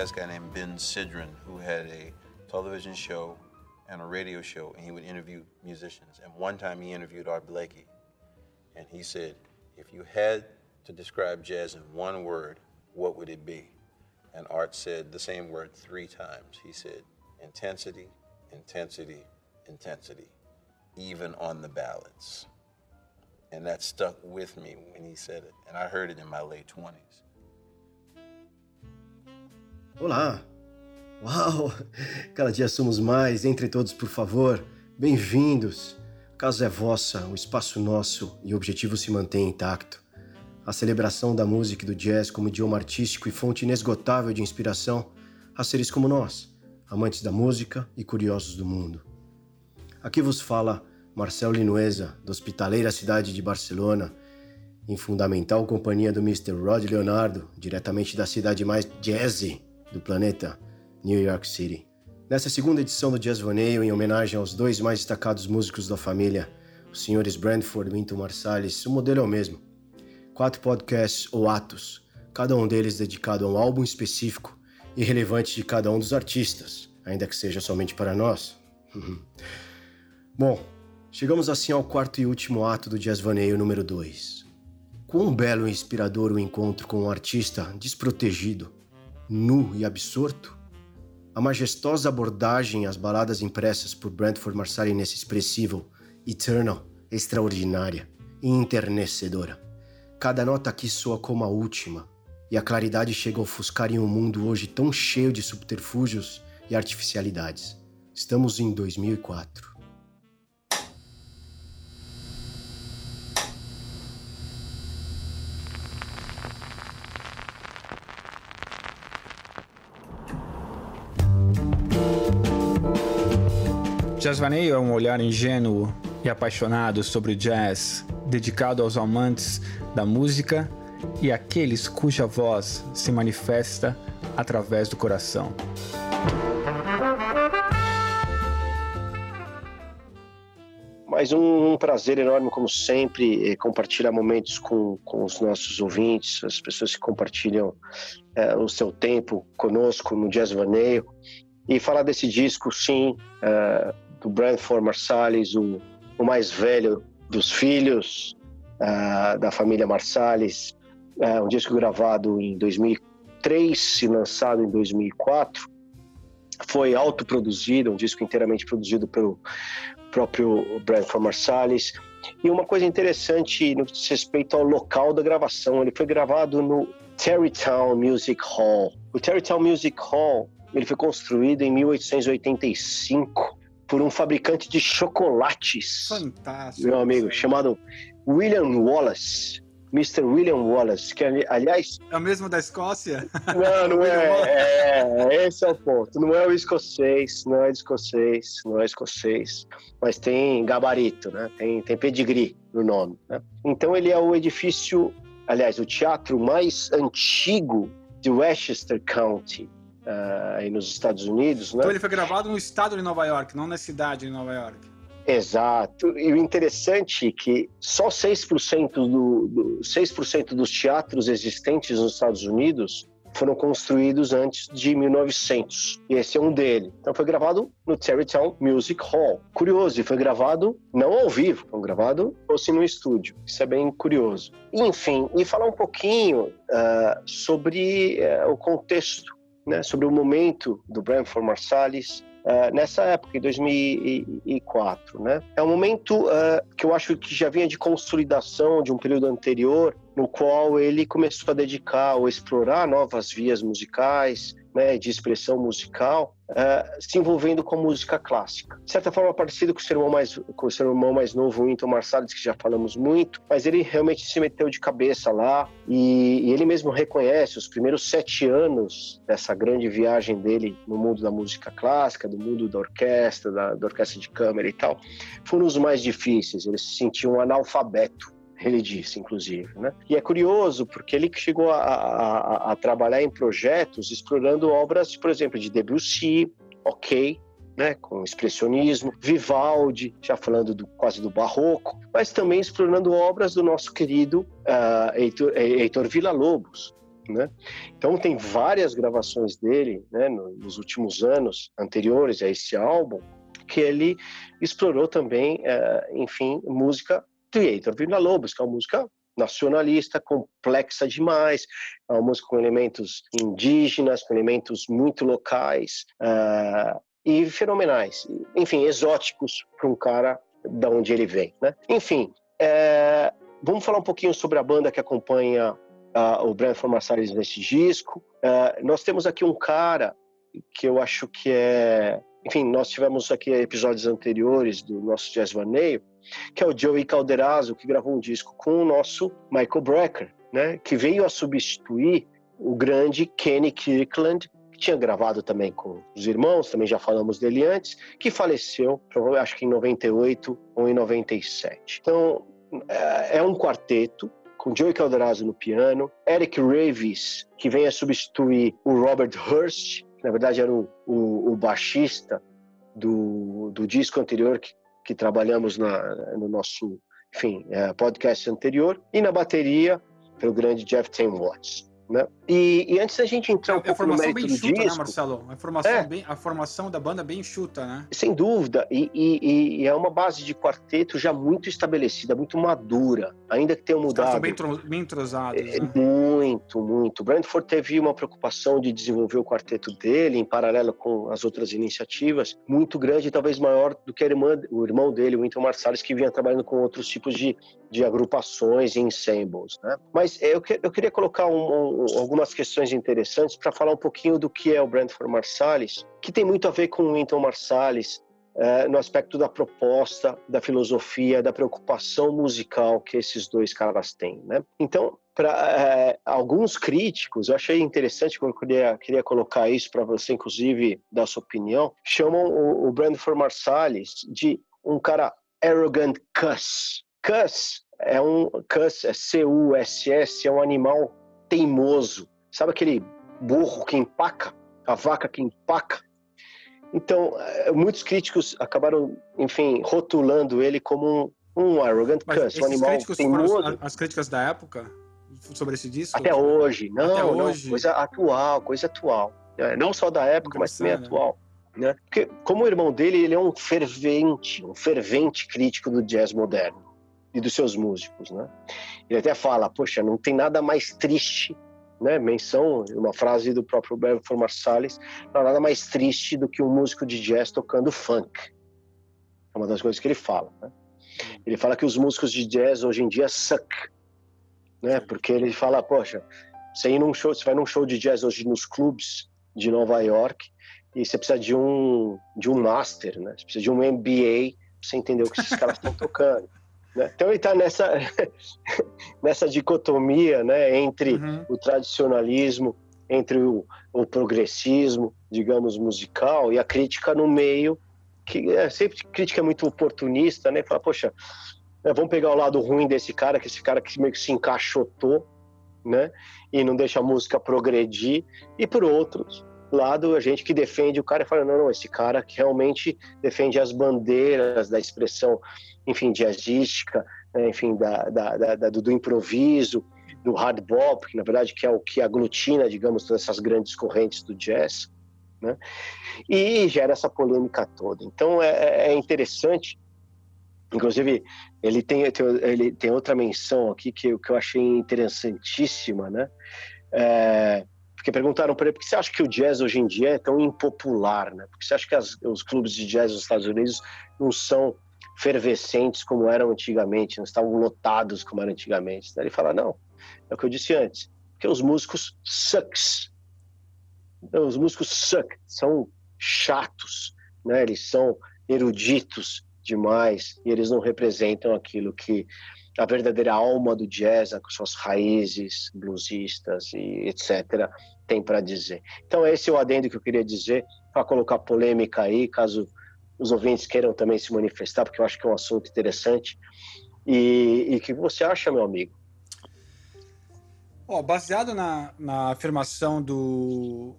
jazz guy named Ben Sidran who had a television show and a radio show, and he would interview musicians. And one time he interviewed Art Blakey, and he said, if you had to describe jazz in one word, what would it be? And Art said the same word three times. He said, intensity, intensity, intensity, even on the ballads. And that stuck with me when he said it. And I heard it in my late 20s. Olá! Uau! Cada dia somos mais. Entre todos, por favor. Bem-vindos. Casa é vossa, o espaço nosso e o objetivo se mantém intacto. A celebração da música e do jazz como idioma artístico e fonte inesgotável de inspiração a seres como nós, amantes da música e curiosos do mundo. Aqui vos fala Marcel Linuesa, da hospitaleira cidade de Barcelona, em fundamental companhia do Mr. Rod Leonardo, diretamente da cidade mais jazzy do planeta, New York City. Nessa segunda edição do Jazz Vaneio, em homenagem aos dois mais destacados músicos da família, os senhores Brentford e Winton Marsalis, o modelo é o mesmo. Quatro podcasts ou atos, cada um deles dedicado a um álbum específico e relevante de cada um dos artistas, ainda que seja somente para nós. Bom, chegamos assim ao quarto e último ato do Jazz Vaneio número 2. Quão belo e inspirador o encontro com um artista desprotegido, nu e absorto? A majestosa abordagem às baladas impressas por Brentford Marsalis nesse expressivo Eternal, extraordinária e enternecedora. Cada nota aqui soa como a última, e a claridade chega a ofuscar em um mundo hoje tão cheio de subterfúgios e artificialidades. Estamos em 2004. Jazzvaneio é um olhar ingênuo e apaixonado sobre o jazz, dedicado aos amantes da música e àqueles cuja voz se manifesta através do coração. Mais um, um, prazer enorme, como sempre, compartilhar momentos com, com os nossos ouvintes, as pessoas que compartilham é, o seu tempo conosco no Jazz Vaneio e falar desse disco, sim, é, do Brentford Marsalis, o, o mais velho dos filhos uh, da família Marsalis, uh, um disco gravado em 2003 e lançado em 2004. Foi autoproduzido, um disco inteiramente produzido pelo próprio Brentford Marsalis. E uma coisa interessante no que diz respeito ao local da gravação, ele foi gravado no Terrytown Music Hall. O Terrytown Music Hall ele foi construído em 1885 por um fabricante de chocolates. Fantástico. Meu amigo, chamado William Wallace. Mr. William Wallace, que aliás. É o mesmo da Escócia? Não, não é, é. Esse é o ponto. Não é o escocês, não é escocês, não é escocês. Mas tem gabarito, né? Tem, tem pedigree no nome. Né? Então ele é o edifício, aliás, o teatro mais antigo de Westchester County uh, aí nos Estados Unidos. Né? Então ele foi gravado no estado de Nova York, não na cidade de Nova York. Exato. E o interessante é que só 6%, do, do, 6 dos teatros existentes nos Estados Unidos foram construídos antes de 1900. E esse é um dele. Então foi gravado no Terrytown Music Hall. Curioso, e foi gravado não ao vivo, foi gravado fosse no estúdio. Isso é bem curioso. Enfim, e falar um pouquinho uh, sobre uh, o contexto né, sobre o momento do Brentford Marsalis uh, nessa época, em 2004. Né? É um momento uh, que eu acho que já vinha de consolidação de um período anterior, no qual ele começou a dedicar ou explorar novas vias musicais, né, de expressão musical, uh, se envolvendo com música clássica. De certa forma, parecido com o seu irmão mais, com o seu irmão mais novo, Winton Marsalis, que já falamos muito, mas ele realmente se meteu de cabeça lá e, e ele mesmo reconhece os primeiros sete anos dessa grande viagem dele no mundo da música clássica, do mundo da orquestra, da, da orquestra de câmara e tal, foram os mais difíceis. Ele se sentiu um analfabeto ele disse, inclusive. Né? E é curioso porque ele chegou a, a, a, trabalhar em projetos explorando obras, por exemplo, de Debussy, ok, né, com expressionismo, Vivaldi, já falando do, quase do barroco, mas também explorando obras do nosso querido uh, Heitor, Heitor Villa-Lobos, Né? Então tem várias gravações dele né, nos últimos anos anteriores a esse álbum que ele explorou também, é, enfim, música Theater Vila Lobos, que é uma música nacionalista, complexa demais, é uma música com elementos indígenas, com elementos muito locais uh, e fenomenais, enfim, exóticos para um cara da onde ele vem, né? Enfim, é, vamos falar um pouquinho sobre a banda que acompanha uh, o Brentford Marsalis nesse disco. Uh, nós temos aqui um cara que eu acho que é enfim, nós tivemos aqui episódios anteriores do nosso Jazz Vaneio, que é o Joey Calderazzo, que gravou um disco com o nosso Michael Brecker, né, que veio a substituir o grande Kenny Kirkland, que tinha gravado também com os irmãos, também já falamos dele antes, que faleceu, acho que em 98 ou em 97. Então, é, é um quarteto, com Joey Calderazzo no piano, Eric Ravis, que vem a substituir o Robert Hurst, que na verdade era o, o, o baixista do, do disco anterior que, que trabalhamos na, no nosso enfim, é, podcast anterior, e na bateria pelo grande Jeff Tim Watts. Né? E, e, antes da gente entrar um é, pouco no mérito bem chuta, né, disco... Né, Marcelo? A formação, é, bem, a formação da banda bem chuta, né? Sem dúvida. E, e, e, é uma base de quarteto já muito estabelecida, muito madura. Ainda que tenha mudado... Os bem, bem entrosados, é, né? Muito, muito. O Brandford teve uma preocupação de desenvolver o quarteto dele, em paralelo com as outras iniciativas, muito grande, talvez maior do que a irmã, o irmão dele, o Winton Marsalis, que vinha trabalhando com outros tipos de, de agrupações e ensembles, né? Mas eu, que, eu queria colocar um, um algumas questões interessantes para falar um pouquinho do que é o Brentford Marsalis, que tem muito a ver com o Winton Marsalis, é, no aspecto da proposta, da filosofia, da preocupação musical que esses dois caras têm. Né? Então, para é, alguns críticos, eu achei interessante, eu queria, queria colocar isso para você, inclusive, dar sua opinião, chamam o, o Brentford Marsalis de um cara arrogant cuss. Cuss é um cuss, é C-U-S-S, é um animal teimoso. Sabe aquele burro que empaca? A vaca que empaca? Então, eh, muitos críticos acabaram, enfim, rotulando ele como um, um arrogant cuss, um animal teimoso. As, as críticas da época sobre esse disco? Até hoje, não, Até não, hoje. coisa atual, coisa atual. É, não só da época, mas também atual. Né? Porque, como o irmão dele, ele é um fervente, um fervente crítico do jazz moderno e dos seus músicos, né? Ele até fala, poxa, não tem nada mais triste, né? Menção, uma frase do próprio Beverly Marsalis, não há nada mais triste do que um músico de jazz tocando funk. É uma das coisas que ele fala, né? Ele fala que os músicos de jazz hoje em dia suck, né? Porque ele fala, poxa, você, ir num show, você vai num show de jazz hoje nos clubes de Nova York e você precisa de um de um master, né? Você precisa de um MBA para você entender o que esses caras estão tocando. Né? Então ele está nessa, nessa dicotomia né, entre uhum. o tradicionalismo, entre o, o, progressismo, digamos, musical, e a crítica no meio, que é sempre crítica muito oportunista, né? Fala, poxa, né, vamos pegar o lado ruim desse cara, que esse cara que meio que se encaixotou, né? E não deixa a música progredir, e por outros lado a gente que defende o cara e fala não, não, esse cara que realmente defende as bandeiras da expressão enfim, jazzística, né, enfim, da, da, da, do improviso, do hard bop, que na verdade que é o que aglutina, digamos, todas essas grandes correntes do jazz, né? E gera essa polêmica toda. Então é, é, é interessante, inclusive ele tem, ele tem outra menção aqui que, que eu achei interessantíssima, né? É, porque perguntaram para ele por que você acha que o jazz hoje em dia é tão impopular, né? Porque você acha que as, os clubes de jazz nos Estados Unidos não são fervescentes como eram antigamente, não estavam lotados como eram antigamente. Daí ele fala, não, é o que eu disse antes, porque os músicos sucks. Então, os músicos suck, são chatos, né? eles são eruditos demais e eles não representam aquilo que a verdadeira alma do jazz, com suas raízes bluesistas e etc., tem para dizer. Então, esse é o adendo que eu queria dizer, para colocar polêmica aí, caso os ouvintes queiram também se manifestar, porque eu acho que é um assunto interessante. E o que você acha, meu amigo? Oh, baseado na, na afirmação do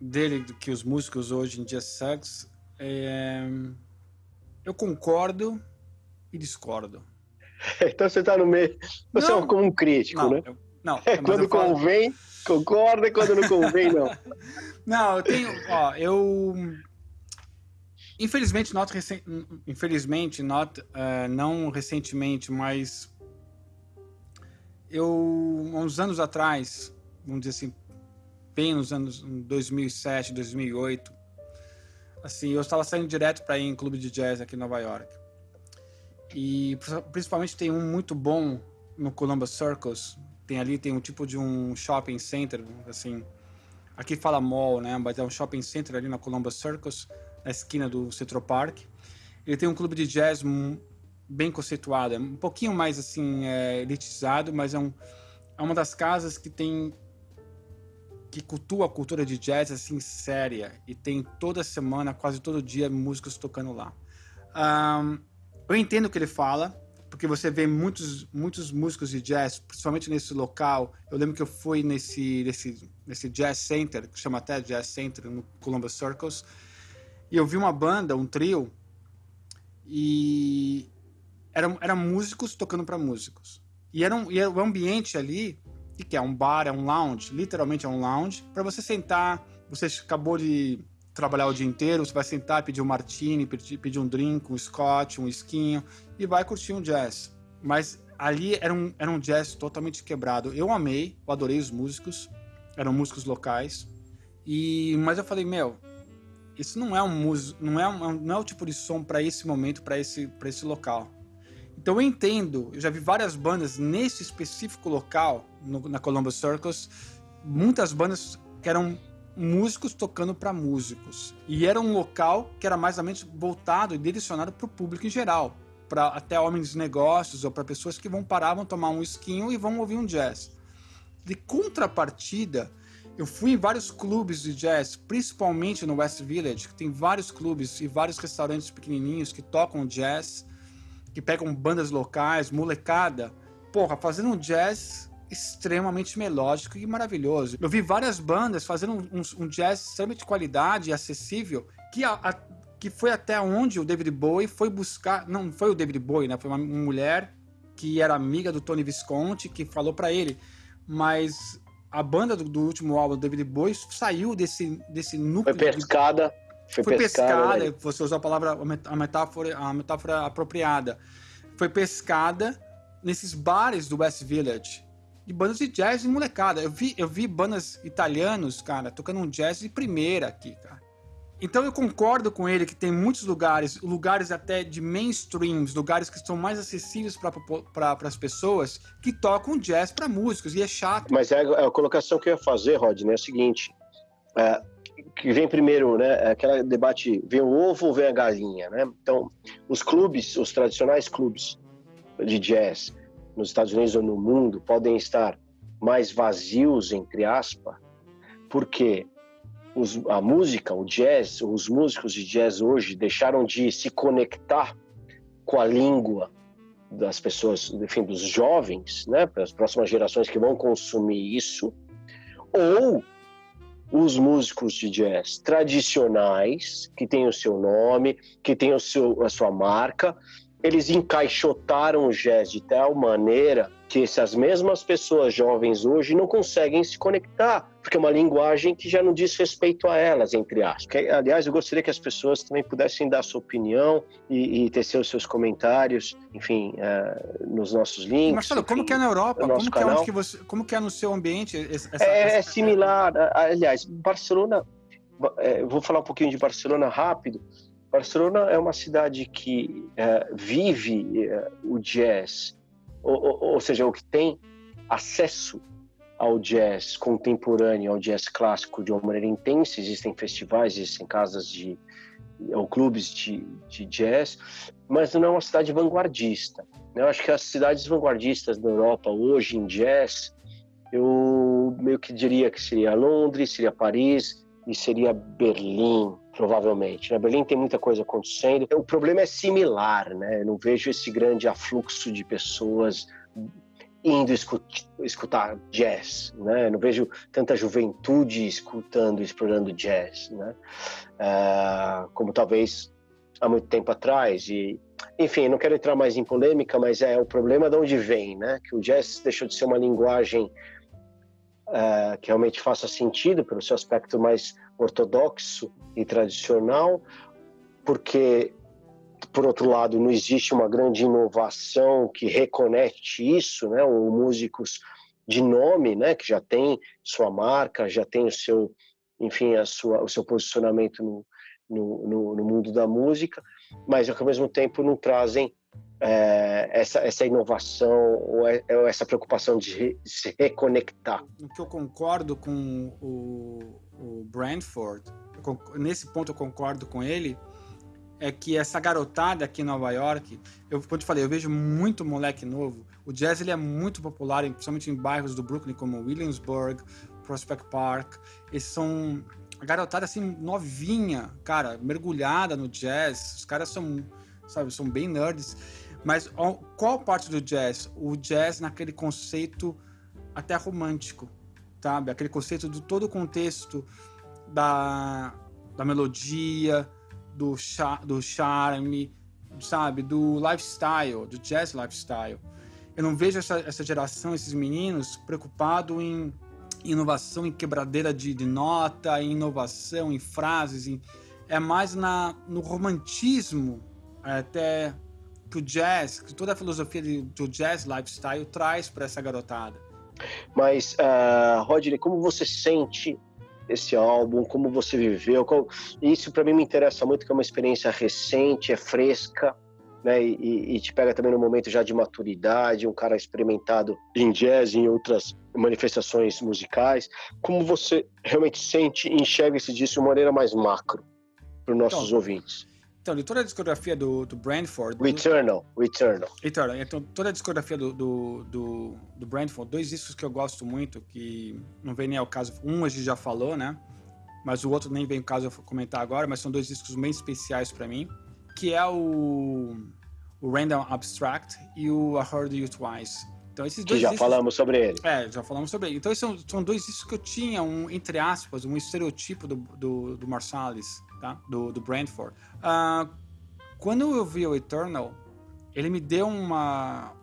dele que os músicos hoje em dia sucks, é, eu concordo e discordo. então você está no meio. Você é não, é como um crítico, não, né? Eu, Não, é quando falo... convém, concorda, e quando não convém, não. não, eu tenho, ó, eu infelizmente not recen... infelizmente not uh, não recentemente, mas eu uns anos atrás, vamos dizer assim, bem nos anos 2007, 2008, assim, eu estava saindo direto para ir em clube de jazz aqui em Nova York. E principalmente tem um muito bom no Columbus Circus. Tem ali tem um tipo de um shopping center, assim. Aqui fala mall, né? Mas é um shopping center ali na Columbus Circus, na esquina do Central Park. Ele tem um clube de jazz bem conceituado, é um pouquinho mais assim é, elitizado, mas é, um, é uma das casas que tem que cultua a cultura de jazz assim séria e tem toda semana, quase todo dia músicos tocando lá. Um, eu entendo o que ele fala, porque você vê muitos, muitos músicos de jazz, principalmente nesse local. Eu lembro que eu fui nesse, nesse, nesse jazz center, que chama até Jazz Center, no Columbus Circles, e eu vi uma banda, um trio, e eram, eram músicos tocando para músicos. E era, um, e era o ambiente ali, que é um bar, é um lounge, literalmente é um lounge, para você sentar, você acabou de trabalhar o dia inteiro, você vai sentar, pedir um martini, pedir, pedir um drink, um scotch, um esquinho e vai curtir um jazz. Mas ali era um, era um jazz totalmente quebrado. Eu amei, eu adorei os músicos, eram músicos locais. E mas eu falei, meu, isso não é um músico, não é um, não é o tipo de som para esse momento, para esse esse local. Então eu entendo, eu já vi várias bandas nesse específico local, no, na Columbus Circus, muitas bandas que eram músicos tocando para músicos. E era um local que era mais ou menos voltado e direcionado para o público em geral, para até homens de negócios ou para pessoas que vão parar, vão tomar um esquinho e vão ouvir um jazz. De contrapartida, eu fui em vários clubes de jazz, principalmente no West Village, que tem vários clubes e vários restaurantes pequenininhos que tocam jazz, que pegam bandas locais, molecada. Porra, fazendo um jazz extremamente melódico e maravilhoso. Eu vi várias bandas fazendo um, um jazz extremamente de qualidade e acessível, que, a, a, que foi até onde o David Bowie foi buscar. Não foi o David Bowie, né? Foi uma mulher que era amiga do Tony Visconti que falou para ele. Mas a banda do, do, último álbum do David Bowie saiu desse, desse núcleo. Foi pescada. Foi, foi pescada, pescada você usou a palavra, a metáfora, a metáfora apropriada. Foi pescada nesses bares do West Village de bandas de jazz e molecada. Eu vi, eu vi bandas italianos, cara, tocando um jazz de primeira aqui, cara. Então eu concordo com ele que tem muitos lugares, lugares até de mainstreams, lugares que são mais acessíveis para as pessoas, que tocam jazz para músicos, e é chato. Mas é a, a, colocação que eu ia fazer, Rodney, é o seguinte: é, que vem primeiro, né? É aquele debate: vem o ovo ou vem a galinha, né? Então, os clubes, os tradicionais clubes de jazz, nos Estados Unidos ou no mundo podem estar mais vazios, entre aspas, porque os, a música, o jazz, os músicos de jazz hoje deixaram de se conectar com a língua das pessoas, enfim, dos jovens, né, para as próximas gerações que vão consumir isso, ou os músicos de jazz tradicionais, que têm o seu nome, que têm o seu, a sua marca, eles encaixotaram o jazz de tal maneira que essas mesmas pessoas jovens hoje não conseguem se conectar, porque é uma linguagem que já não diz respeito a elas, entre aspas. Aliás, eu gostaria que as pessoas também pudessem dar sua opinião e, e tecer os seus comentários, enfim, uh, nos nossos links. Marcelo, enfim, como que é na Europa? Como que é, que você, como que é no seu ambiente? Essa, é, essa... é similar. Aliás, Barcelona, é, vou falar um pouquinho de Barcelona rápido. Barcelona é uma cidade que é, vive é, o jazz, ou, ou, seja, o que tem acesso ao jazz contemporâneo, ao jazz clássico de uma maneira intensa. Existem festivais, existem casas de ou clubes de, de jazz, mas não é uma cidade vanguardista. Eu acho que as cidades vanguardistas da Europa hoje em jazz, eu meio que diria que seria Londres, seria Paris e seria Berlim, provavelmente. Na né? Berlim tem muita coisa acontecendo. O problema é similar, né? Eu não vejo esse grande afluxo de pessoas indo escutar jazz, né? Eu não vejo tanta juventude escutando, explorando jazz, né? Uh, como talvez há muito tempo atrás. E enfim, não quero entrar mais em polêmica, mas é o problema de onde vem, né? Que o jazz deixou de ser uma linguagem uh, que realmente faça sentido pelo seu aspecto mais ortodoxo e tradicional, porque por outro lado não existe uma grande inovação que reconecte isso, né? Ou músicos de nome, né? Que já tem sua marca, já tem o seu, enfim, a sua, o seu posicionamento no, no, no, no mundo da música, mas ao mesmo tempo não trazem é, essa, essa inovação ou, é, ou, essa preocupação de se reconectar. O que eu concordo com o, o Brentford, nesse ponto eu concordo com ele, é que essa garotada aqui em Nova York, eu, como eu te falei, eu vejo muito moleque novo. O jazz ele é muito popular, principalmente em bairros do Brooklyn, como Williamsburg, Prospect Park. Eles são a garotada assim novinha, cara, mergulhada no jazz. Os caras são, sabe, são bem nerds. Mas qual parte do jazz? O jazz naquele conceito até romântico, sabe? Aquele conceito do todo o contexto da, da melodia, do, char, do charme, sabe? Do lifestyle, do jazz lifestyle. Eu não vejo essa, essa geração, esses meninos, preocupado em inovação em quebradeira de, de nota, em inovação em frases, em, é mais na, no romantismo até que o jazz, que toda a filosofia do jazz lifestyle traz para essa garotada. Mas, uh, Rodney, como você sente esse álbum, como você viveu? Qual... Isso para mim me interessa muito, que é uma experiência recente, é fresca, né? E, e, te pega também no momento já de maturidade, um cara experimentado em jazz, em outras manifestações musicais. Como você realmente sente e enxerga esse disco de uma maneira mais macro para os nossos então, ouvintes? Então, de toda a discografia do, do Brandford... Returnal, Returnal. Eternal. Então, toda a discografia do, do, do, do Brandford, dois discos que eu gosto muito, que não vem nem ao caso... Um a gente já falou, né? Mas o outro nem vem ao caso eu comentar agora, mas são dois discos bem especiais para mim, que é o, o Random Abstract e o I Heard You Twice. Então, esses dois que já discos, falamos sobre ele. É, já falamos sobre ele. Então, esses são, são dois discos que eu tinha, um, entre aspas, um estereotipo do, do, do Marsalis, tá? do, do Brentford. Uh, quando eu vi o Eternal, ele me deu uma,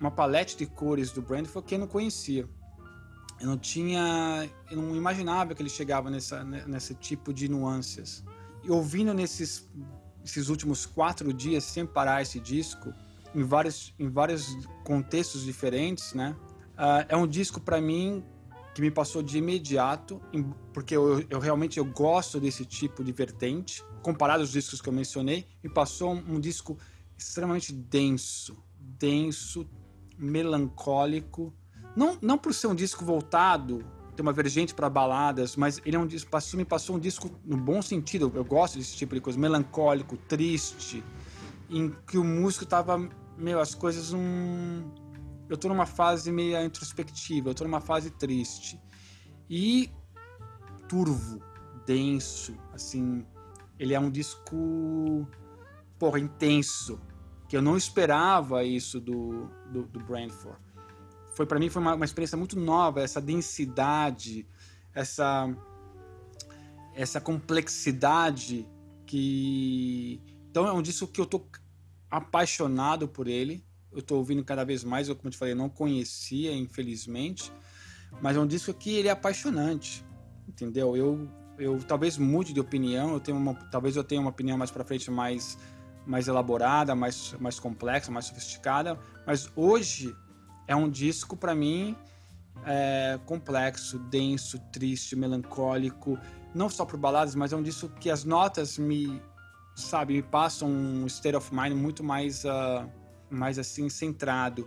uma palete de cores do Brentford que eu não conhecia. Eu não tinha, eu não imaginava que ele chegava nessa, nesse tipo de nuances. E ouvindo nesses esses últimos quatro dias sem parar esse disco, em vários, em vários contextos diferentes, né? Uh, é um disco para mim que me passou de imediato, porque eu, eu, realmente eu gosto desse tipo de vertente. Comparado aos discos que eu mencionei, me passou um, um disco extremamente denso, denso, melancólico. Não, não por ser um disco voltado tem uma vergente para baladas, mas ele é um disco, passou, me passou um disco no bom sentido. Eu gosto desse tipo de coisa, melancólico, triste, em que o músico tava meu, as coisas um. Eu tô numa fase meio introspectiva, eu tô numa fase triste. E turvo, denso, assim. Ele é um disco, porra, intenso. Que eu não esperava isso do, do, do Brentford. Foi para mim foi uma, uma experiência muito nova, essa densidade, essa essa complexidade que então é um disco que eu tô apaixonado por ele. Eu estou ouvindo cada vez mais, eu, como eu te falei, não conhecia, infelizmente, mas é um disco que ele é apaixonante, entendeu? Eu, eu talvez mude de opinião, eu tenho uma, talvez eu tenha uma opinião mais para frente mais mais elaborada, mais mais complexa, mais sofisticada, mas hoje é um disco para mim é, complexo, denso, triste, melancólico, não só por baladas, mas é um disco que as notas me sabe, me passa um state of mind muito mais, uh, mais assim, centrado.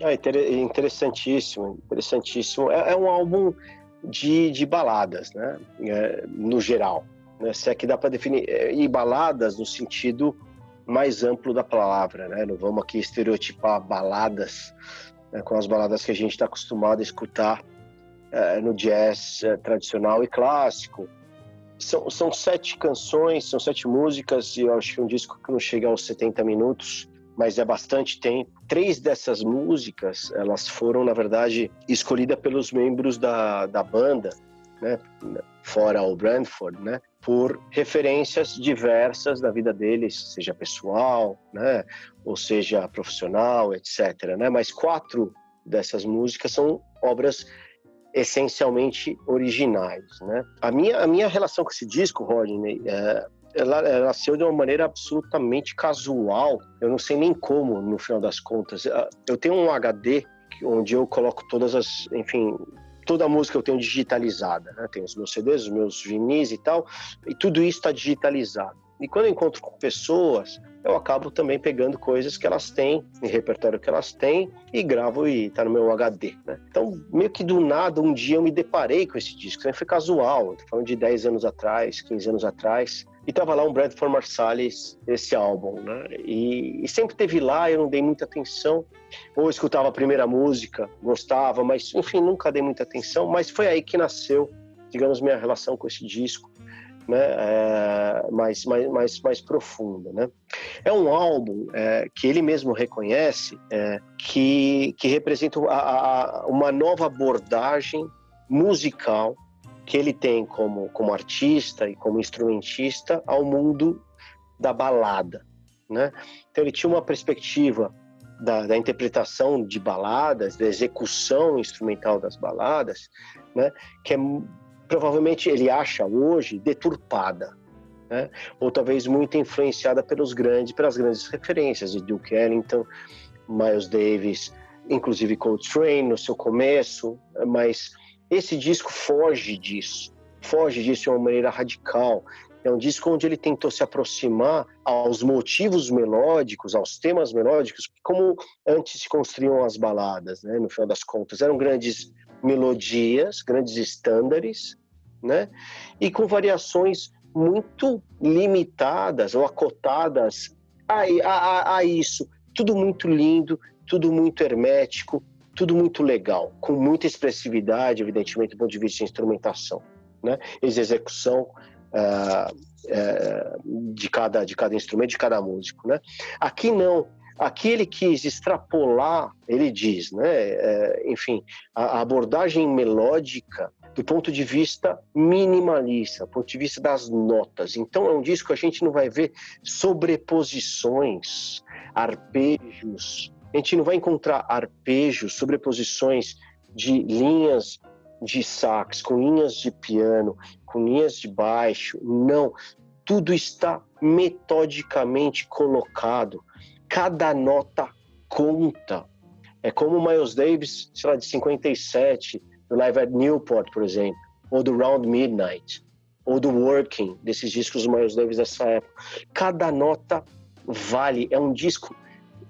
É interessantíssimo, interessantíssimo. É, é um álbum de, de baladas, né? É, no geral. Né? Se é que dá para definir. É, e baladas no sentido mais amplo da palavra, né? Não vamos aqui estereotipar baladas né? com as baladas que a gente está acostumado a escutar é, no jazz é, tradicional e clássico são, são sete canções, são sete músicas, e eu acho que um disco que não chega aos 70 minutos, mas é bastante tempo. Três dessas músicas, elas foram, na verdade, escolhidas pelos membros da, da banda, né? fora o Brandford, né? Por referências diversas da vida deles, seja pessoal, né? Ou seja profissional, etc. Né? Mas quatro dessas músicas são obras essencialmente originais, né? A minha, a minha relação com esse disco, Rodney, é, ela, nasceu de uma maneira absolutamente casual. Eu não sei nem como, no final das contas. Eu tenho um HD onde eu coloco todas as, enfim, toda a música eu tenho digitalizada, né? Tenho os meus CDs, os meus vinis e tal, e tudo isso está digitalizado. E quando eu encontro com pessoas, eu acabo também pegando coisas que elas têm, em repertório que elas têm, e gravo e tá no meu HD, né? Então, meio que do nada, um dia eu me deparei com esse disco, né? foi casual, tô falando de 10 anos atrás, 15 anos atrás, e tava lá um Bradford Marsalis, esse álbum, né? E, e, sempre teve lá, eu não dei muita atenção. Ou escutava a primeira música, gostava, mas enfim, nunca dei muita atenção. Mas foi aí que nasceu, digamos, minha relação com esse disco, né? É, mais, mais, mais, mais profunda, né? É um álbum é, que ele mesmo reconhece é, que, que representa a, a, uma nova abordagem musical que ele tem como, como artista e como instrumentista ao mundo da balada, né? Então ele tinha uma perspectiva da, da, interpretação de baladas, da execução instrumental das baladas, né? Que é provavelmente ele acha hoje deturpada, né? Ou talvez muito influenciada pelos grandes, pelas grandes referências de Duke Ellington, Miles Davis, inclusive Coltrane no seu começo, mas esse disco foge disso, foge disso de uma maneira radical. É um disco onde ele tentou se aproximar aos motivos melódicos, aos temas melódicos, como antes se construíam as baladas, né? No final das contas, eram grandes melodias, grandes estándares, né? E com variações muito limitadas ou acotadas a, a, a isso. Tudo muito lindo, tudo muito hermético, tudo muito legal, com muita expressividade, evidentemente, do ponto de vista de instrumentação, né? Execução uh, uh, de, cada, de cada instrumento, de cada músico, né? Aqui não. Aqui ele quis extrapolar, ele diz, né? Uh, enfim, a, a abordagem melódica do ponto de vista minimalista, do ponto de vista das notas. Então é um disco que a gente não vai ver sobreposições, arpejos, a gente não vai encontrar arpejos, sobreposições de linhas de sax, com linhas de piano, com linhas de baixo. Não. Tudo está metodicamente colocado. Cada nota conta. É como o Miles Davis, sei lá, de 57, do Live at Newport, por exemplo, ou do Round Midnight, ou do Working, desses discos do Miles Davis dessa época. Cada nota vale. É um disco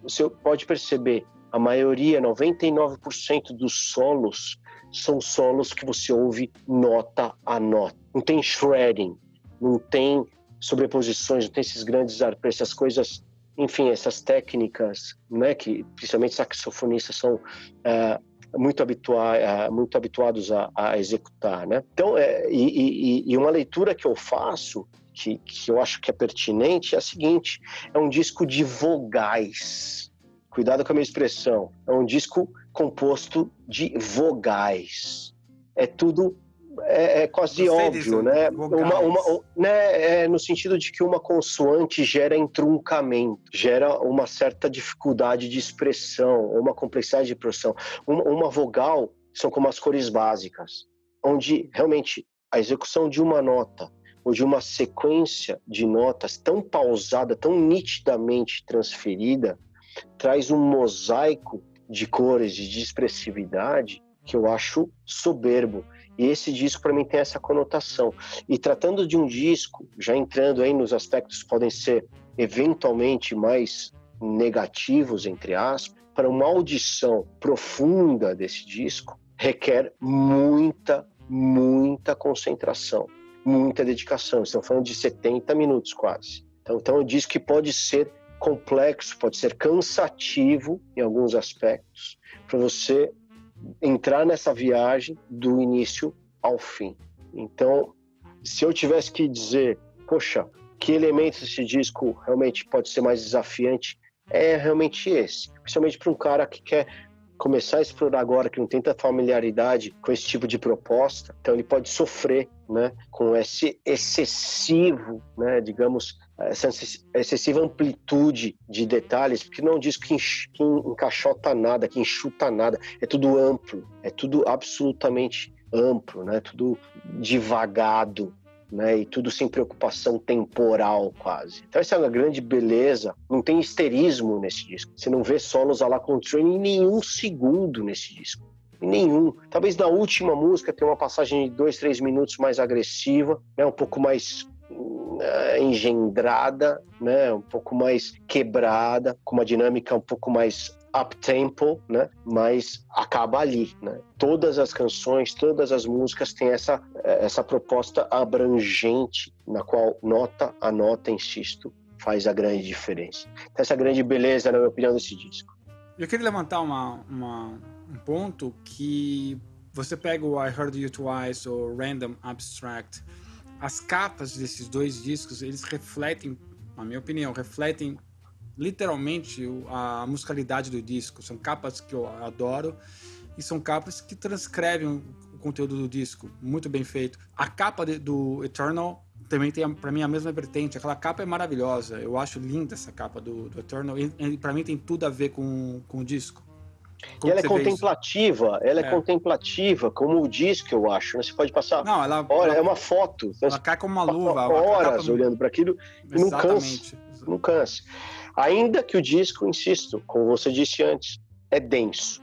você pode perceber, a maioria, 99% dos solos são solos que você ouve nota a nota. Não tem shredding, não tem sobreposições, não tem esses grandes arpejos, essas coisas, enfim, essas técnicas, né, que principalmente saxofonistas são é, muito, habitua é, muito habituados a, a, executar, né? Então, é, e, e, e uma leitura que eu faço que, que eu acho que é pertinente é a seguinte: é um disco de vogais. Cuidado com a minha expressão. É um disco composto de vogais. É tudo é, é, quase óbvio, né? Uma, uma, né? É no sentido de que uma consoante gera entroncamento, gera uma certa dificuldade de expressão, uma complexidade de produção. Uma, uma vogal são como as cores básicas, onde realmente a execução de uma nota ou de uma sequência de notas tão pausada, tão nitidamente transferida, traz um mosaico de cores e de expressividade que eu acho soberbo. E esse disco para mim tem essa conotação. E tratando de um disco, já entrando aí nos aspectos que podem ser eventualmente mais negativos entre aspas, para uma audição profunda desse disco requer muita, muita concentração muita dedicação. Estamos falando de 70 minutos quase. Então, então eu disse que pode ser complexo, pode ser cansativo em alguns aspectos, para você entrar nessa viagem do início ao fim. Então, se eu tivesse que dizer, poxa, que elementos esse disco realmente pode ser mais desafiante, é realmente esse. Principalmente para um cara que quer começar a explorar agora, que não tem tanta familiaridade com esse tipo de proposta, então ele pode sofrer né, com esse excessivo, né, digamos, essa excessiva amplitude de detalhes, porque não disco que, que encaixota nada, que enxuta nada, é tudo amplo, é tudo absolutamente amplo, né, tudo divagado, né? E tudo sem preocupação temporal, quase. Então, essa é uma grande beleza. Não tem histerismo nesse disco. Você não vê solos a la Coltrane em nenhum segundo nesse disco. Nenhum. Talvez na última música tenha uma passagem de dois, três minutos mais agressiva, né? um pouco mais uh, engendrada, né? um pouco mais quebrada, com uma dinâmica um pouco mais up-tempo, né? Mas acaba ali, né? Todas as canções, todas as músicas têm essa, essa proposta abrangente, na qual nota a nota, insisto, faz a grande diferença. Então, essa grande beleza, na minha opinião, desse disco. Eu queria levantar uma, uma, um ponto que você pega o I Heard You Twice ou Random Abstract, as capas desses dois discos, eles refletem, na minha opinião, refletem literalmente a musicalidade do disco. São capas que eu adoro e são capas que transcrevem o conteúdo do disco, muito bem feito. A capa de, do Eternal também tem para mim a mesma vertente. Aquela capa é maravilhosa. Eu acho linda essa capa do, do Eternal e, e para mim tem tudo a ver com, com o disco. Como e ela é contemplativa, ela é. é. contemplativa, como o disco, eu acho. Né? Você pode passar. Não, ela. Olha, ela, é uma foto. Ela cai como uma luva. Horas capa... olhando para aquilo e não cansa. Não cansa. Ainda que o disco, insisto, como você disse antes, é denso.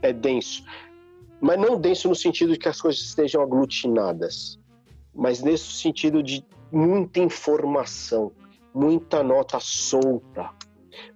É denso. Mas não denso no sentido de que as coisas estejam aglutinadas, mas nesse sentido de muita informação, muita nota solta,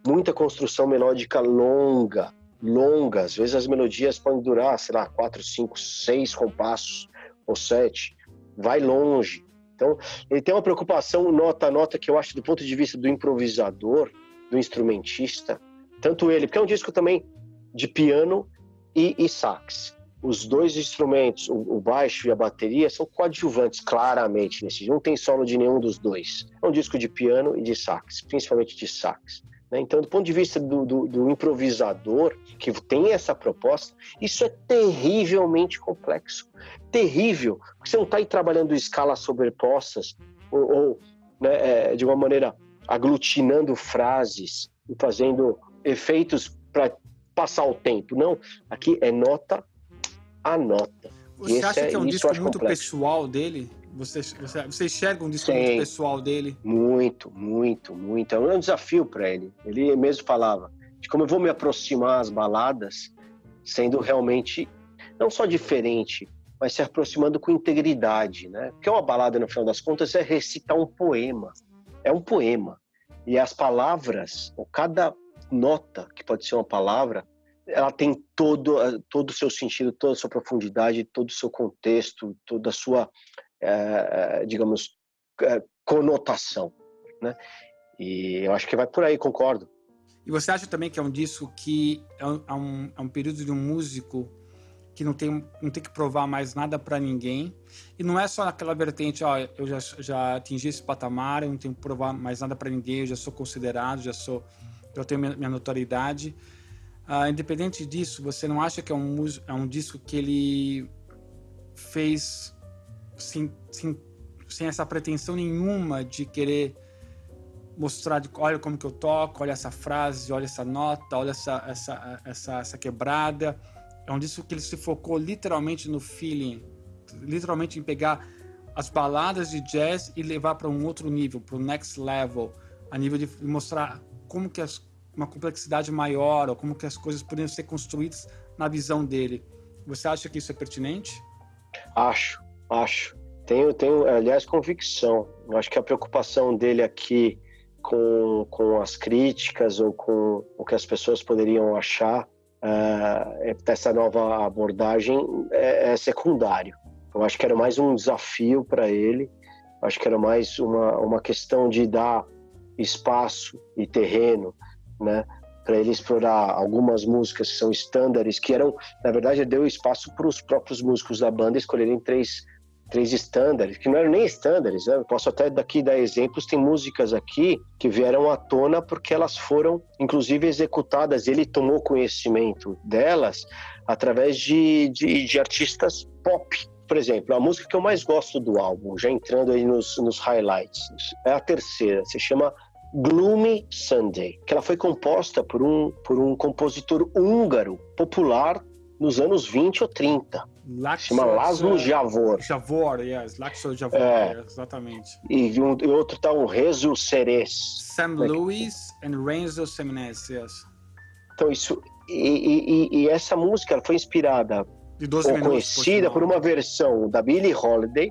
muita construção melódica longa, longa. Às vezes as melodias podem durar, sei lá, quatro, cinco, seis compassos ou sete. Vai longe. Então, ele tem uma preocupação nota a nota que eu acho do ponto de vista do improvisador, do instrumentista, tanto ele, porque é um disco também de piano e, e sax. Os dois instrumentos, o, o, baixo e a bateria, são coadjuvantes claramente nesse. Não tem solo de nenhum dos dois. É um disco de piano e de sax, principalmente de sax. Né? Então, do ponto de vista do, do, do, improvisador que tem essa proposta, isso é terrivelmente complexo. Terrível, porque você não está aí trabalhando escalas sobrepostas ou, ou né, é, de uma maneira aglutinando frases e fazendo efeitos para passar o tempo. Não, aqui é nota a nota. Você acha é, que é um disco muito complexo. pessoal dele? Você, você, você enxerga um disco muito pessoal dele? Muito, muito, muito. É um desafio para ele. Ele mesmo falava de como eu vou me aproximar às baladas, sendo realmente não só diferente, mas se aproximando com integridade, né? Porque uma balada, no final das contas, é recitar um poema. É um poema. E as palavras, ou cada nota, que pode ser uma palavra, ela tem todo, todo o seu sentido, toda a sua profundidade, todo o seu contexto, toda a sua é, digamos, é, conotação, né? E eu acho que vai por aí, concordo. E você acha também que é um disco que é um, é um, é período de um músico que não tem, não tem que provar mais nada para ninguém. E não é só aquela vertente, ó, eu já, já atingi esse patamar, eu não tenho que provar mais nada para ninguém, eu já sou considerado, já sou, eu tenho minha, minha notoriedade. Uh, independente disso, você não acha que é um, é um disco que ele fez sem, sem, sem essa pretensão nenhuma de querer mostrar, de, olha como que eu toco, olha essa frase, olha essa nota, olha essa, essa, essa, essa quebrada. É um disco que ele se focou literalmente no feeling, literalmente em pegar as baladas de jazz e levar para um outro nível, para o next level, a nível de mostrar como que as, uma complexidade maior ou como que as coisas poderiam ser construídas na visão dele. Você acha que isso é pertinente? Acho, Acho. Tenho, tenho, aliás, convicção. Eu acho que a preocupação dele aqui com, com as críticas ou com o que as pessoas poderiam achar uh, dessa nova abordagem é, é secundário. Eu acho que era mais um desafio para ele. Acho que era mais uma, uma questão de dar espaço e terreno, né, para ele explorar algumas músicas que são estándares, que eram, na verdade, deu espaço para os próprios músicos da banda escolherem três três estándares, que não eram nem estándares, né? Posso até daqui dar exemplos, tem músicas aqui que vieram à tona porque elas foram, inclusive, executadas, ele tomou conhecimento delas através de, de, de artistas pop, por exemplo, a música que eu mais gosto do álbum, já entrando aí nos, nos highlights, é a terceira, se chama Gloomy Sunday, que ela foi composta por um, por um compositor húngaro popular nos anos 20 ou 30. Laxo, chama Laszlo Javor. Javor, yes. Laszlo Javor, é. exatamente. E, um, e outro tá um Rezo Ceres. Sam né? Lewis and Renzo Semenes, yes. Então isso... E, e, e essa música foi inspirada de 12 ou conhecida por uma versão da Billie Holiday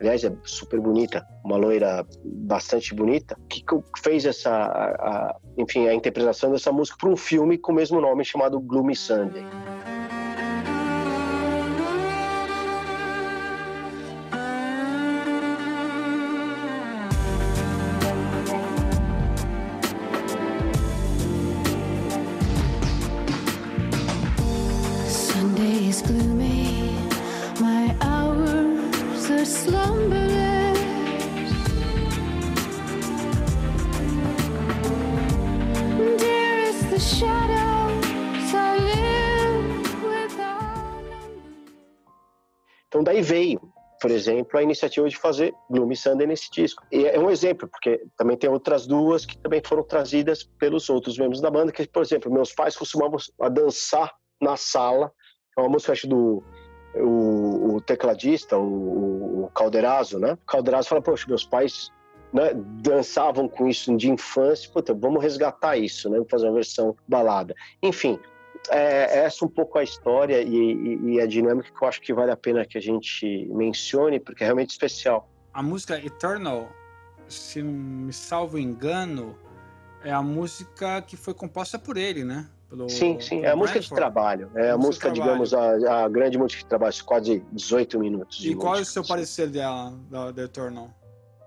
aliás, é super bonita, uma loira bastante bonita, que fez essa, a, a, enfim, a interpretação dessa música para um filme com o mesmo nome chamado Gloomy Sunday. Por exemplo, a iniciativa de fazer Gloomy Sunday nesse disco. E é um exemplo, porque também tem outras duas que também foram trazidas pelos outros membros da banda, que, por exemplo, meus pais costumavam dançar na sala. É uma música, acho, do o, o tecladista, o, o Calderazzo, né? O Calderazzo fala, poxa, meus pais né, dançavam com isso de infância, puta, vamos resgatar isso, né? Vamos fazer uma versão balada. Enfim, é, é essa um pouco a história e, e, e, a dinâmica que eu acho que vale a pena que a gente mencione, porque é realmente especial. A música Eternal, se não me salvo engano, é a música que foi composta por ele, né? Pelo, sim, sim, é a música de trabalho. É a, a música, música digamos, a, a, grande música de trabalho, quase 18 minutos. E qual é o seu parecer dela, da, da Eternal?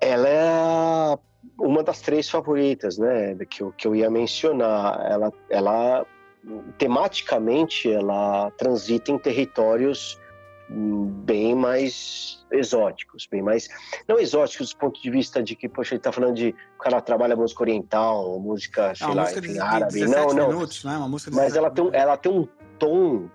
Ela é uma das três favoritas, né, que eu, que eu ia mencionar. Ela, ela tematicamente ela transita em territórios bem mais exóticos, bem mais não exóticos do ponto de vista de que poxa ele está falando de o cara trabalha música oriental, música sei lá, música enfim, árabe, não, não, minutos, né? Uma música mas ela tem ela tem um tom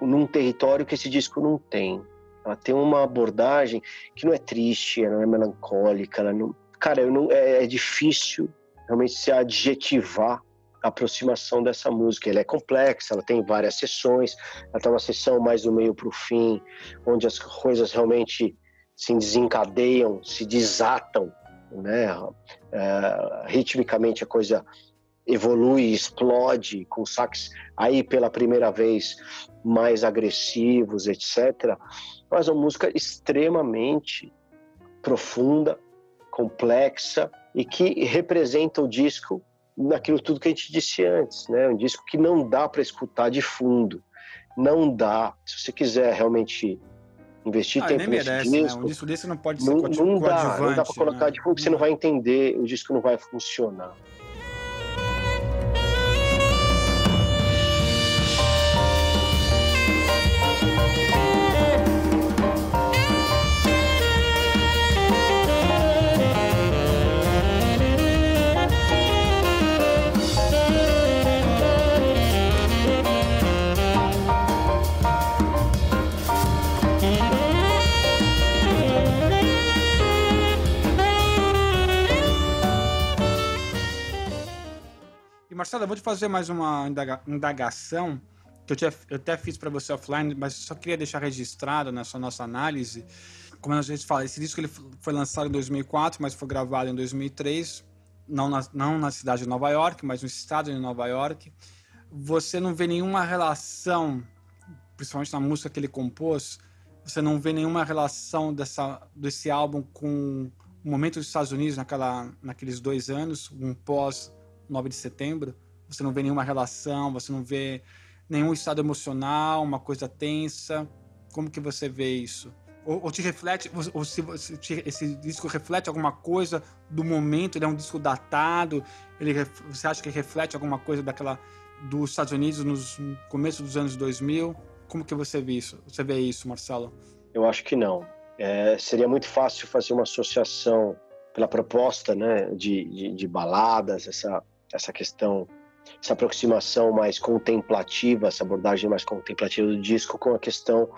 num território que esse disco não tem. Ela tem uma abordagem que não é triste, ela não é melancólica, ela não, cara, eu não, é, é difícil realmente se adjetivar aproximação dessa música. Ela é complexa, ela tem várias sessões, ela tem uma sessão mais do meio para o fim, onde as coisas realmente se desencadeiam, se desatam, né? Uh, ritmicamente a coisa evolui, explode, com sax aí pela primeira vez mais agressivos, etc. Mas é uma música extremamente profunda, complexa e que representa o disco naquilo tudo que a gente disse antes, né? Um disco que não dá para escutar de fundo, não dá. Se você quiser realmente investir ah, tempo nesse merece, disco, né? um disco desse não pode ser não, não dá, não dá para colocar né? de fundo, porque você não vai entender, o disco não vai funcionar. Marcelo, eu vou te fazer mais uma indagação que eu, tinha, eu até fiz para você offline, mas só queria deixar registrado nessa nossa análise. como a gente fala, esse disco ele foi lançado em 2004, mas foi gravado em 2003, não na, não na cidade de Nova York, mas no estado de Nova York. Você não vê nenhuma relação, principalmente na música que ele compôs, você não vê nenhuma relação dessa, desse álbum com o momento dos Estados Unidos naquela, naqueles dois anos, um pós 9 de setembro. Você não vê nenhuma relação, você não vê nenhum estado emocional, uma coisa tensa. Como que você vê isso? Ou, ou te reflete, ou se, se te, esse disco reflete alguma coisa do momento, ele é um disco datado, ele, você acha que reflete alguma coisa daquela dos Estados Unidos nos começo dos anos 2000? Como que você vê isso? Você vê isso, Marcelo? Eu acho que não. É, seria muito fácil fazer uma associação pela proposta, né, de, de, de baladas, essa essa questão essa aproximação mais contemplativa, essa abordagem mais contemplativa do disco com a questão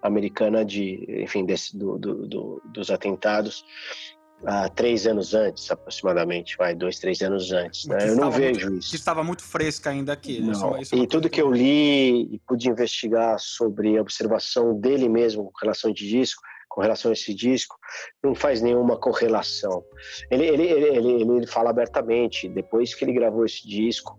americana de, enfim, desse, do, do, do, dos atentados três anos antes, aproximadamente, vai, dois, três anos antes. Né? Eu não vejo muito, isso. Que estava muito fresca ainda aqui. Né? Não. Isso, é e tudo que eu li e pude investigar sobre a observação dele mesmo com relação de disco, com relação a esse disco, não faz nenhuma correlação. Ele, ele, ele, ele, ele fala abertamente, depois que ele gravou esse disco,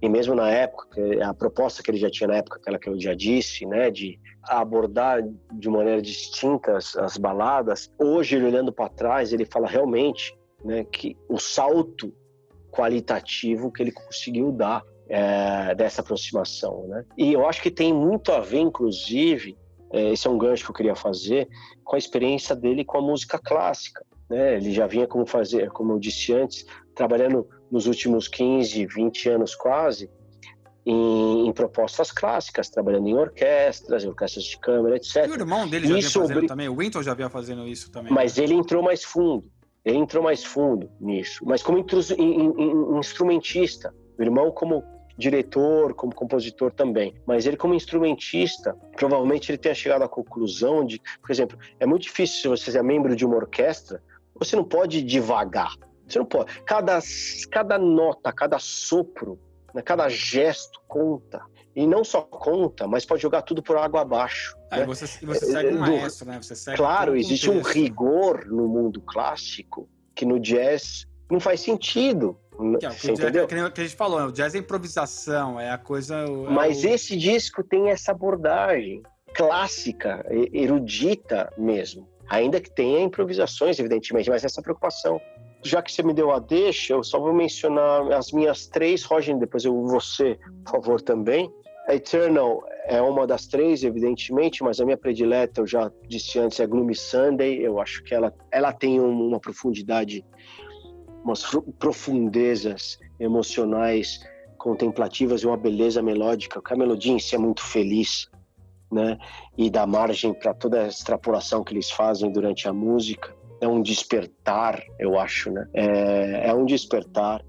e mesmo na época, a proposta que ele já tinha na época, aquela que eu já disse, né, de abordar de maneira distinta as, as baladas, hoje ele olhando para trás, ele fala realmente, né, que o salto qualitativo que ele conseguiu dar é, dessa aproximação, né? E eu acho que tem muito a ver, inclusive, é, esse é um gancho que eu queria fazer, com a experiência dele com a música clássica. Né? Ele já vinha, como, fazer, como eu disse antes, trabalhando nos últimos 15, 20 anos quase, em, em, propostas clássicas, trabalhando em orquestras, em orquestras de câmara, etc. E o irmão dele já isso, vinha fazendo também, o Winton já vinha fazendo isso também. Mas né? ele entrou mais fundo, ele entrou mais fundo nisso, mas como instrumentista, o irmão como diretor, como compositor também, mas ele como instrumentista, provavelmente ele tenha chegado à conclusão de, por exemplo, é muito difícil se você é membro de uma orquestra, você não pode devagar, você não pode. Cada, cada nota, cada sopro, né, cada gesto conta. E não só conta, mas pode jogar tudo por água abaixo. Ah, né? você, você segue um maestro, né? Você segue claro, existe um rigor no mundo clássico que no jazz não faz sentido. Que, é, que, entendeu? que, que a gente falou, o jazz é improvisação, é a coisa. É mas o... esse disco tem essa abordagem clássica, erudita mesmo. Ainda que tenha improvisações, evidentemente, mas essa preocupação. Já que você me deu a deixa, eu só vou mencionar as minhas três, Roger, depois eu você, por favor, também. A Eternal é uma das três, evidentemente, mas a minha predileta, eu já disse antes, é Gloomy Sunday. Eu acho que ela, ela tem uma profundidade umas profundezas emocionais, contemplativas e uma beleza melódica, a melodia em si é muito feliz, né? E dá margem para toda a extrapolação que eles fazem durante a música. É um despertar, eu acho, né? É, é um despertar.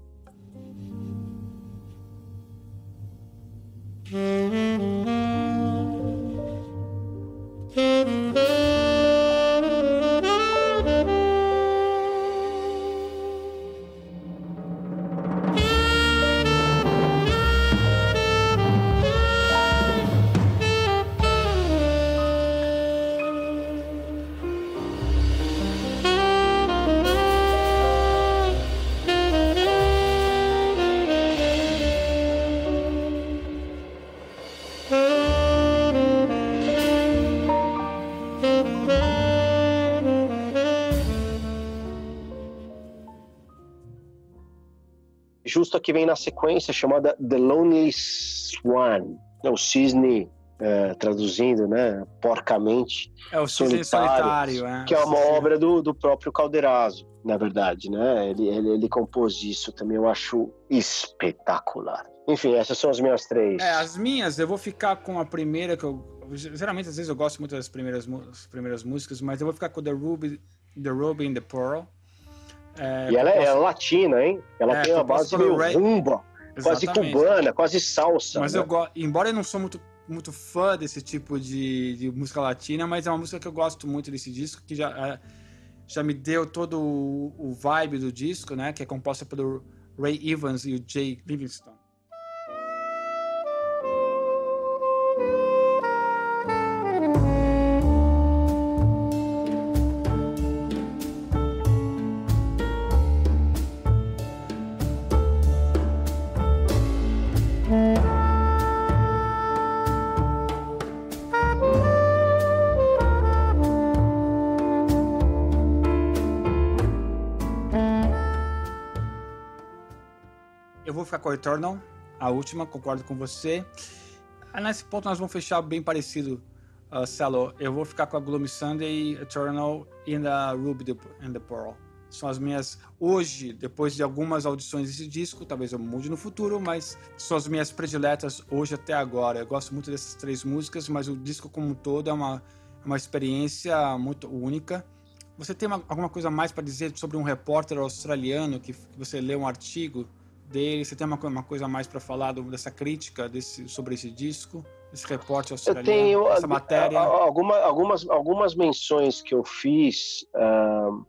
Justo que vem na sequência, chamada The Lonely Swan, é o cisne é, traduzindo, né, porcamente. É o cisne solitário, solitário é. que é uma obra do, do próprio Calderazzo, na verdade, né? Ele, ele, ele compôs isso também, eu acho espetacular. Enfim, essas são as minhas três. É, as minhas, eu vou ficar com a primeira que eu geralmente às vezes eu gosto muito das primeiras, as primeiras músicas, mas eu vou ficar com The Ruby, The Ruby and the Pearl. É, e ela é, latina, hein? Ela é, tem uma base meio Ray... rumba, quase cubana, quase salsa. Mas né? eu gosto, embora eu não sou muito, muito fã desse tipo de, de, música latina, mas é uma música que eu gosto muito desse disco, que já, é, já me deu todo o, o vibe do disco, né? Que é composta pelo Ray Evans e o Jay Livingston. Com Eternal, a última, concordo com você. Ah, nesse ponto nós vamos fechar bem parecido, uh, Celo. Eu vou ficar com a Gloomy Sunday, Eternal e a Ruby and the Pearl. São as minhas, hoje, depois de algumas audições desse disco, talvez eu mude no futuro, mas são as minhas prediletas hoje até agora. Eu gosto muito dessas três músicas, mas o disco como um todo é uma, uma experiência muito única. Você tem uma, alguma coisa mais para dizer sobre um repórter australiano que, que, você leu um artigo dele? Você tem uma, uma coisa mais para falar do, dessa crítica desse, sobre esse disco? Esse repórter australiano, eu tenho, essa matéria? Alguma, algumas, algumas menções que eu fiz uh,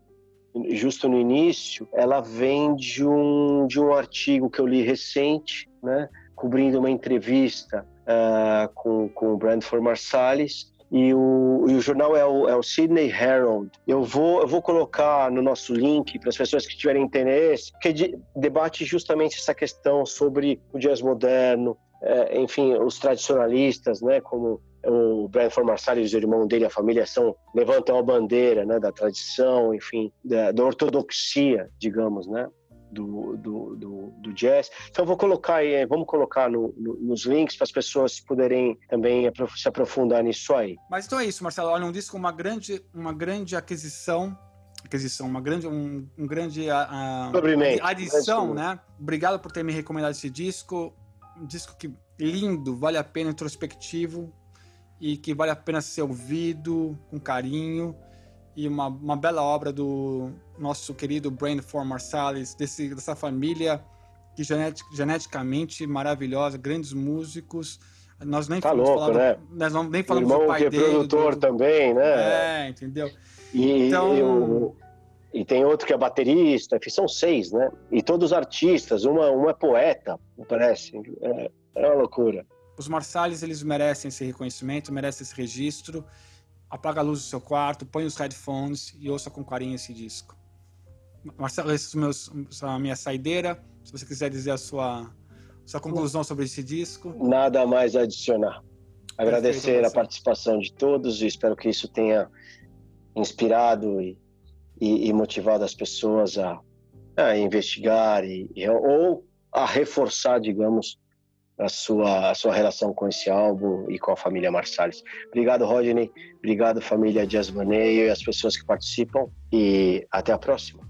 justo no início, ela vem de um, de um artigo que eu li recente, né, cobrindo uma entrevista uh, com, com o Brandford Marsalis, e o, e o jornal é o, é o, Sydney Herald. Eu vou, eu vou colocar no nosso link para as pessoas que tiverem interesse, que de, debate justamente essa questão sobre o jazz moderno, é, enfim, os tradicionalistas, né, como o Bradford Marsalis e o irmão dele, a família, são levantam a bandeira né, da tradição, enfim, da, da ortodoxia, digamos, né? Do, do, do, do jazz. Então vou colocar aí, vamos colocar no, no, nos links para as pessoas poderem também se aprofundar nisso aí. Mas então é isso, Marcelo. Olha, um disco uma grande, uma grande aquisição aquisição, uma grande, um, um grande a adição, né? Obrigado por ter me recomendado esse disco, um disco que lindo, vale a pena, introspectivo e que vale a pena ser ouvido com carinho e uma, uma bela obra do nosso querido Brandon Marsalis, desse, dessa família que genetic, geneticamente maravilhosa, grandes músicos. Nós nem tá louco, falar né? Nós não, nem falamos irmão do pai que é dele. produtor do, também, né? É, entendeu? E, então... E, o, e tem outro que é baterista, são seis, né? E todos artistas, uma, uma é poeta, parece. É, é uma loucura. Os Marsalis, eles merecem esse reconhecimento, merecem esse registro apaga a luz do seu quarto, põe os headphones e ouça com carinho esse disco. Marcelo, essa é a minha saideira. Se você quiser dizer a sua, sua conclusão sobre esse disco. Nada mais a adicionar. Agradecer a participação de todos e espero que isso tenha inspirado e, e, e motivado as pessoas a, a investigar e, e, ou a reforçar, digamos, a sua, a sua relação com esse álbum e com a família Marsalis. Obrigado, Rodney. Obrigado, família Jazzmaneio e as pessoas que participam. E até a próxima.